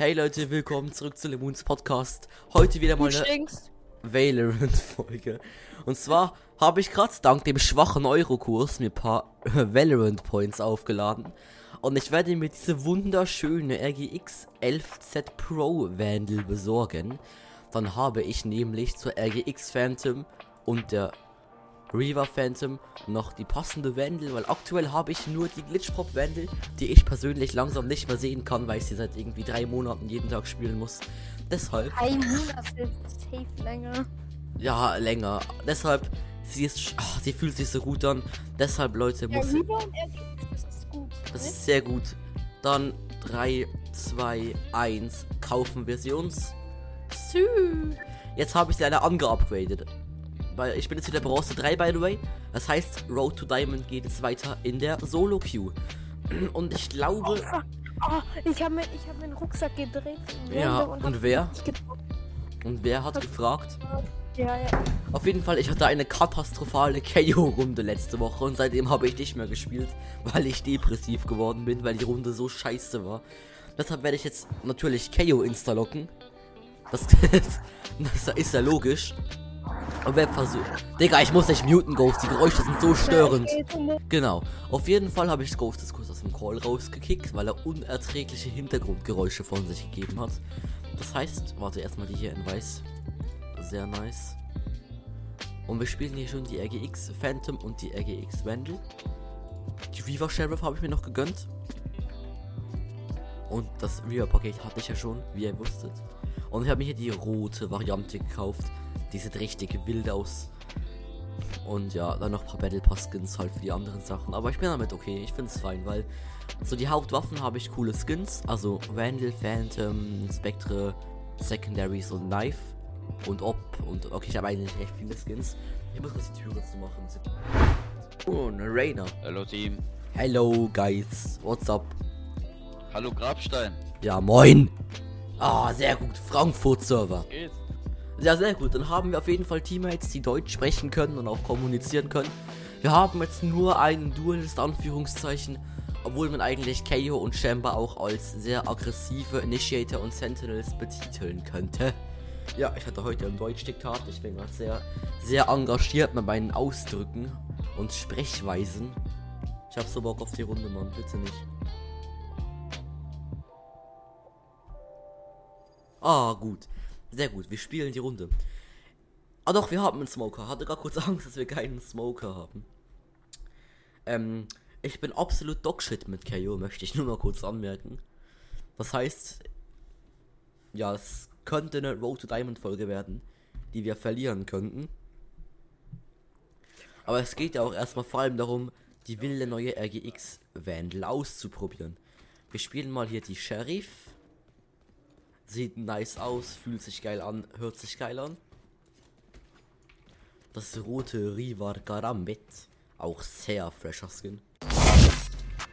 Hey Leute, willkommen zurück zu Lemons Podcast. Heute wieder mal eine. Valorant-Folge. Und zwar habe ich gerade dank dem schwachen Eurokurs mir ein paar Valorant-Points aufgeladen. Und ich werde mir diese wunderschöne RGX 11Z Pro Vandal besorgen. Dann habe ich nämlich zur RGX Phantom und der Reaver Phantom noch die passende Vandal, weil aktuell habe ich nur die Glitchpop Vandal, die ich persönlich langsam nicht mehr sehen kann, weil ich sie seit irgendwie drei Monaten jeden Tag spielen muss. Deshalb Ein Monat ist safe länger. ja, länger. Deshalb, sie ist, ach, sie fühlt sich so gut an. Deshalb, Leute, Ja, muss RGX, das ist gut. das ne? ist sehr gut. Dann 3, 2, 1, kaufen wir sie uns. Sü. Jetzt habe ich sie alle angeupgradet. Weil ich bin jetzt wieder Bronze 3, by the way. Das heißt, Road to Diamond geht jetzt weiter in der Solo-Queue. Und ich glaube, Oh, ich habe mir, ich hab mir einen Rucksack gedreht. Ja, und hab wer? und wer hat gefragt? Ja, ja. Auf jeden Fall, ich hatte eine katastrophale KO-Runde letzte Woche und seitdem habe ich nicht mehr gespielt, weil ich depressiv geworden bin, weil die Runde so scheiße war. Deshalb werde ich jetzt natürlich KO instalocken. Das, das ist ja logisch. Und wer versucht. Digga, ich muss nicht muten, Ghost. Die Geräusche sind so störend. Genau. Auf jeden Fall habe ich Ghost jetzt kurz aus dem Call rausgekickt, weil er unerträgliche Hintergrundgeräusche von sich gegeben hat. Das heißt, warte erstmal die hier in weiß. Sehr nice. Und wir spielen hier schon die RGX Phantom und die RGX Vandal. Die Reaver Sheriff habe ich mir noch gegönnt. Und das Reaver Paket hatte ich ja schon, wie ihr wusstet. Und ich habe mir hier die rote Variante gekauft. Die sieht richtig wild aus. Und ja, dann noch ein paar Battle Pass Skins halt für die anderen Sachen. Aber ich bin damit okay, ich finde es fein, weil so die Hauptwaffen habe ich coole Skins. Also Vandal, Phantom, Spectre, Secondaries und Knife. Und Op. Und okay, ich habe eigentlich recht viele Skins. Ich muss kurz die Türe zu machen. Oh, eine Rainer. Hallo Team. Hello, guys. What's up? Hallo Grabstein. Ja, moin. Ah, sehr gut. Frankfurt-Server. Geht's? Ja, sehr gut. Dann haben wir auf jeden Fall Teammates, die Deutsch sprechen können und auch kommunizieren können. Wir haben jetzt nur einen Duelist, Anführungszeichen, obwohl man eigentlich KO und Chamber auch als sehr aggressive Initiator und Sentinels betiteln könnte. Ja, ich hatte heute ein Deutsch-Diktat. Ich bin gerade sehr, sehr engagiert mit meinen Ausdrücken und Sprechweisen. Ich hab so Bock auf die Runde, Mann. Bitte nicht. Ah, gut. Sehr gut, wir spielen die Runde. Ah doch, wir haben einen Smoker. Hatte gar kurz Angst, dass wir keinen Smoker haben. Ähm, ich bin absolut Dogshit mit KO, möchte ich nur mal kurz anmerken. Das heißt, ja, es könnte eine Road to Diamond Folge werden, die wir verlieren könnten. Aber es geht ja auch erstmal vor allem darum, die wilde neue RGX Vandal auszuprobieren. Wir spielen mal hier die Sheriff. Sieht nice aus, fühlt sich geil an, hört sich geil an. Das rote Rivar Garambit. Auch sehr fresher Skin.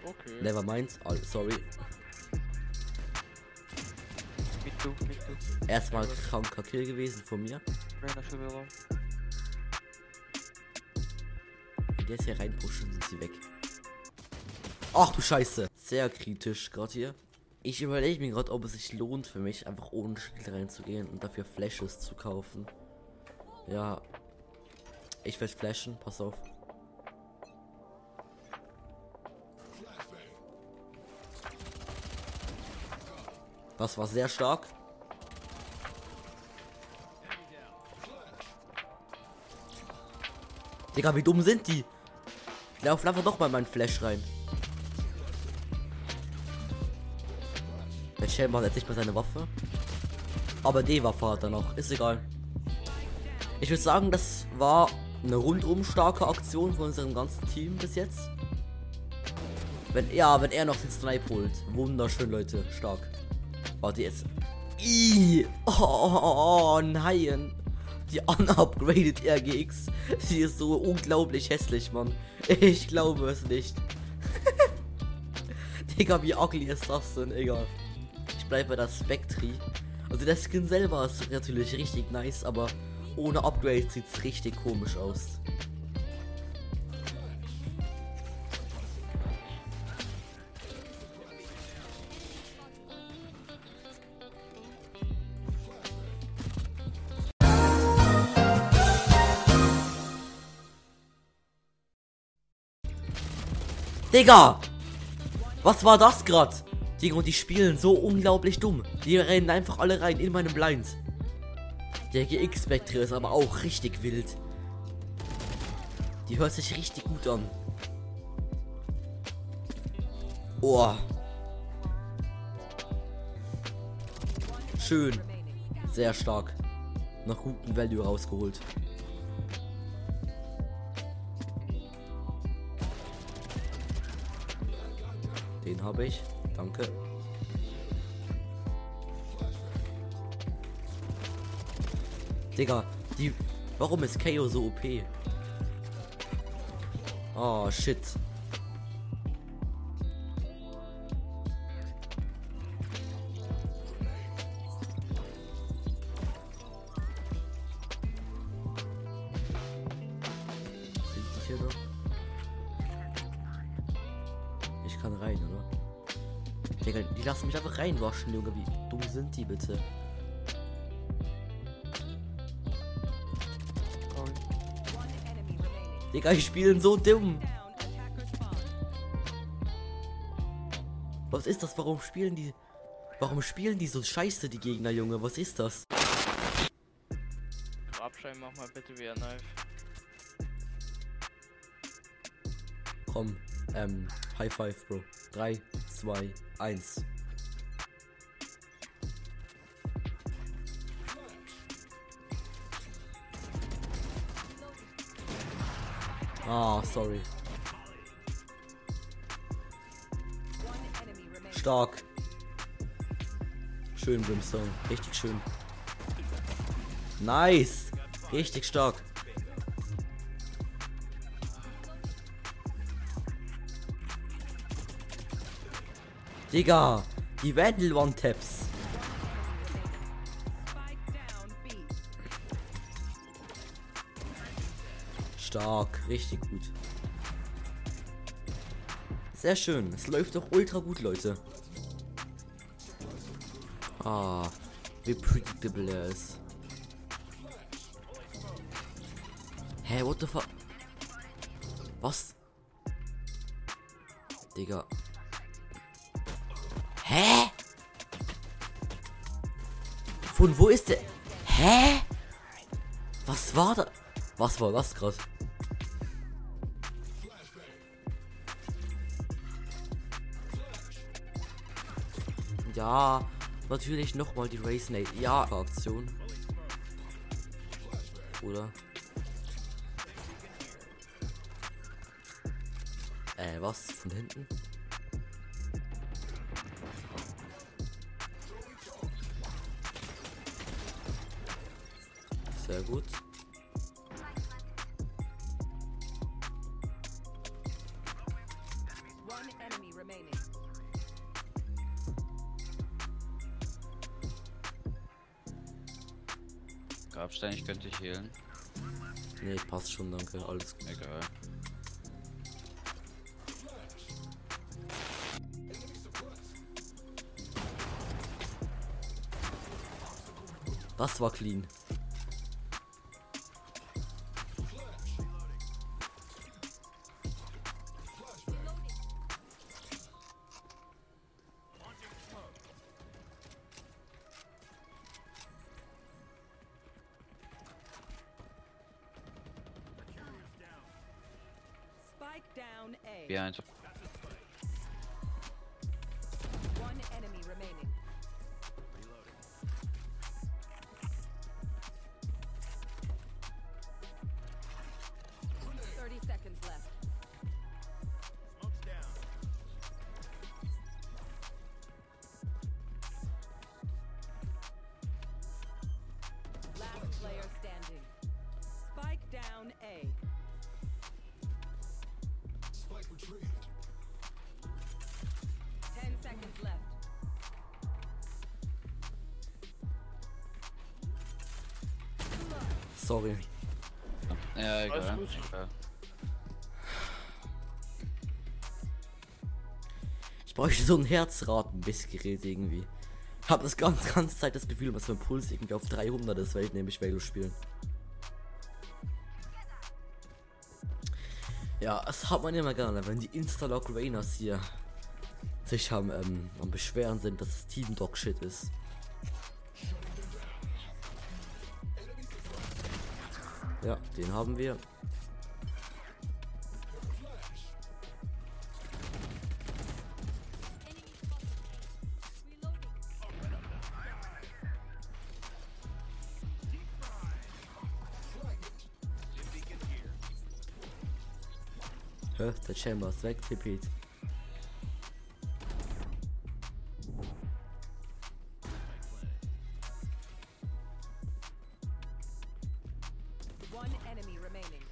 Okay. Never mind. Oh, sorry. Mit du, mit du. Erstmal kranker Kill gewesen von mir. Wenn die jetzt hier reinpushen, sind sie weg. Ach du Scheiße. Sehr kritisch gerade hier. Ich überlege mir gerade, ob es sich lohnt für mich, einfach ohne Schild reinzugehen und dafür Flashes zu kaufen. Ja. Ich werde flashen, pass auf. Das war sehr stark. Digga, wie dumm sind die? Ich laufe einfach doch mal meinen Flash rein. Der hat jetzt nicht mehr seine Waffe. Aber D-Waffe hat er noch. Ist egal. Ich würde sagen, das war eine rundum starke Aktion von unserem ganzen Team bis jetzt. Wenn ja, wenn er noch den Snipe holt. Wunderschön, Leute. Stark. Warte jetzt. Ih, oh, oh, oh, nein. Die unupgraded RGX. Sie ist so unglaublich hässlich, Mann. Ich glaube es nicht. Digga, wie ugly ist das denn? Egal ich bleibe bei der Spectri. Also der Skin selber ist natürlich richtig nice, aber ohne Upgrades sieht's richtig komisch aus. Digga! Was war das gerade? Digga, und die spielen so unglaublich dumm. Die rennen einfach alle rein in meine Blind. Der GX Spectre ist aber auch richtig wild. Die hört sich richtig gut an. Oh. Schön. Sehr stark. Noch guten Value rausgeholt. Den habe ich. Danke. Digga, die. Warum ist KO so OP? Oh shit. Ich kann rein, oder? Digga, die lassen mich einfach reinwaschen, Junge. Wie dumm sind die bitte? Digga, die spielen so dumm. Was ist das? Warum spielen die. Warum spielen die so scheiße, die Gegner, Junge? Was ist das? Abschreiben, mach mal bitte wieder Knife. Komm, ähm, High Five, Bro. 3, 2, 1. Ah, sorry. Stark. Schön, Brimstone. Richtig schön. Nice. Richtig stark. Digga, die Vandal One-Taps. Stark, richtig gut. Sehr schön, es läuft doch ultra gut, Leute. Ah, wie predictable er ist. Hä, what the fuck? Was? Digga. Von wo ist der? Hä? Was war da? Was war das gerade? Ja, natürlich nochmal die Race Nate. Ja, Aktion. Oder? Äh, was? Von hinten? Grabstein, ich könnte dich healen. Nee, passt schon, danke. Alles gut. Egal. Das war clean. Player standing. Spike down A. Ten seconds left. Sorry. Ja, egal. Alles gut. Ja. Ich bräuchte so ein Herzratenmessgerät irgendwie. Hab das ganze, ganze Zeit das Gefühl, dass mein Puls irgendwie auf 300 ist, weil ich nämlich Velo spielen. Ja, das hat man immer gerne, wenn die Instalog Rainers hier sich am, ähm, am Beschweren sind, dass das Team Dog Shit ist. Ja, den haben wir. Hä, der Chamber ist weg, Repeat. One enemy remaining.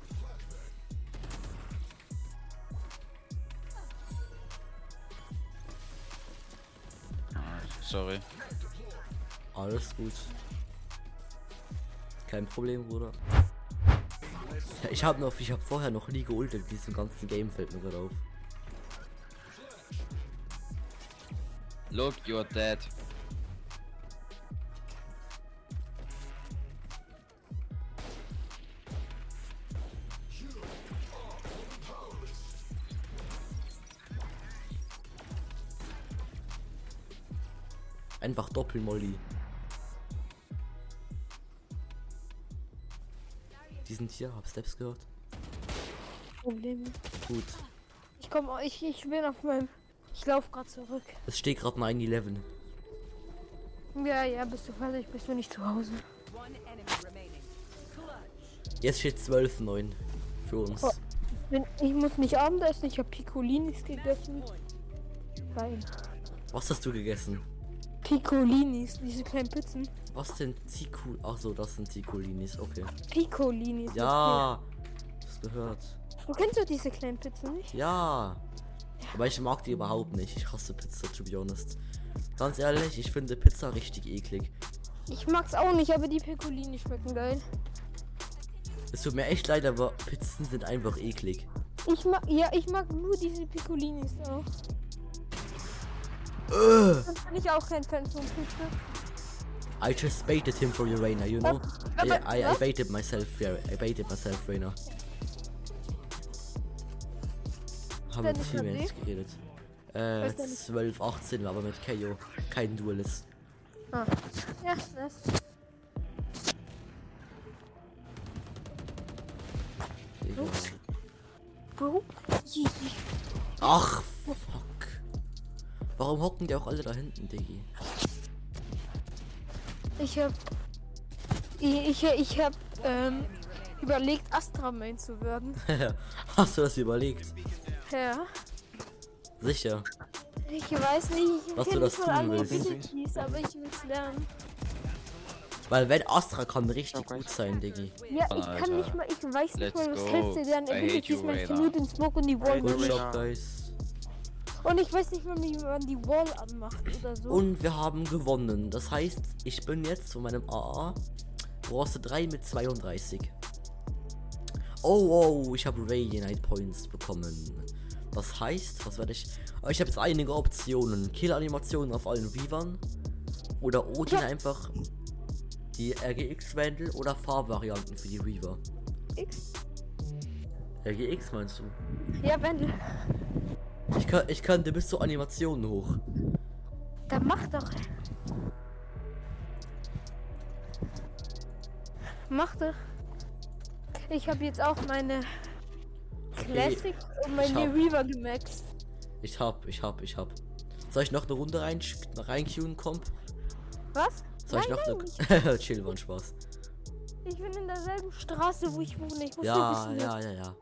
Ah, Sorry. Alles gut. Kein Problem, Bruder. Ich habe noch, ich habe vorher noch nie geultet in diesem ganzen Game fällt mir gerade auf. Look, you're dead. Einfach Doppelmolly. Die sind hier, hab Steps gehört. Problem. Gut. Ich komme, ich, ich bin auf meinem. Ich laufe gerade zurück. Es steht gerade 9-11. Ja, ja, bist du fertig? Bist du nicht zu Hause? Jetzt steht 12-9 für uns. Oh. Wenn, ich muss nicht Abendessen, ich habe Piccolinis gegessen. Nein. Was hast du gegessen? Piccolinis, diese kleinen Pizzen. Was sind Tiku? Ach so, das sind Tikolinis, okay. Piccolinis. Ja, das gehört. Du kennst doch diese kleinen Pizzen nicht? Ja. Aber ich mag die überhaupt nicht. Ich hasse Pizza, to be honest. Ganz ehrlich, ich finde Pizza richtig eklig. Ich mag's auch nicht, aber die Piccolini schmecken geil. Es tut mir echt leid, aber Pizzen sind einfach eklig. Ich mag, ja, ich mag nur diese Piccolinis auch. Bin ich auch kein Fan von Pizza. I just baited him for you, Rainer, you know? I, Aber- I, I was? baited myself, yeah, I baited myself, Rainer. Haben ich Teammates hab geredet. Äh, Weiß der nicht. 12, 18, aber mit KO. Kein Duelist. Ah. Ja, das. Digga. Bro. Ach. Warum hocken die auch alle da hinten, Diggi? Ich hab. Ich, ich, ich hab ähm, überlegt, Astra Main zu werden. Hast du das überlegt? Ja. Sicher. Ich weiß nicht, ich Was du nicht das tun willst. Aber ich will's lernen. Weil wenn Astra kann richtig gut sein, Diggi. Ja, ich kann nicht mal, ich weiß nicht Let's mal, was go. hältst du denn I hate Abilities, you, man kann Raider. nur den Smoke und die Wall Good job, guys. Und ich weiß nicht wie man die Wall anmacht oder so. Und wir haben gewonnen. Das heißt, ich bin jetzt von meinem AA Bronze 3 mit 32. Oh, oh, ich habe Radiant Points bekommen. Das heißt, was werde ich. Oh, Ich habe jetzt einige Optionen. Kill-Animationen auf allen Weavern. Oder Odin Ja. einfach die RGX-Wandel oder Farbvarianten für die Weaver. X? RGX meinst du? Ja, Wendel. Ich, kann, ich könnte bis zu Animationen hoch. Dann mach doch. Mach doch. Ich habe jetzt auch meine Classic und meine hab- Reaver gemaxt. Ich hab, ich hab, ich hab. Soll ich noch eine Runde rein, reinqueuen, Komp? Was? Soll ich Nein, noch nein, eine. Chill, war ein Spaß. Ich bin in derselben Straße, wo ich wohne. Ich muss Ja, bisschen ja, ja, ja.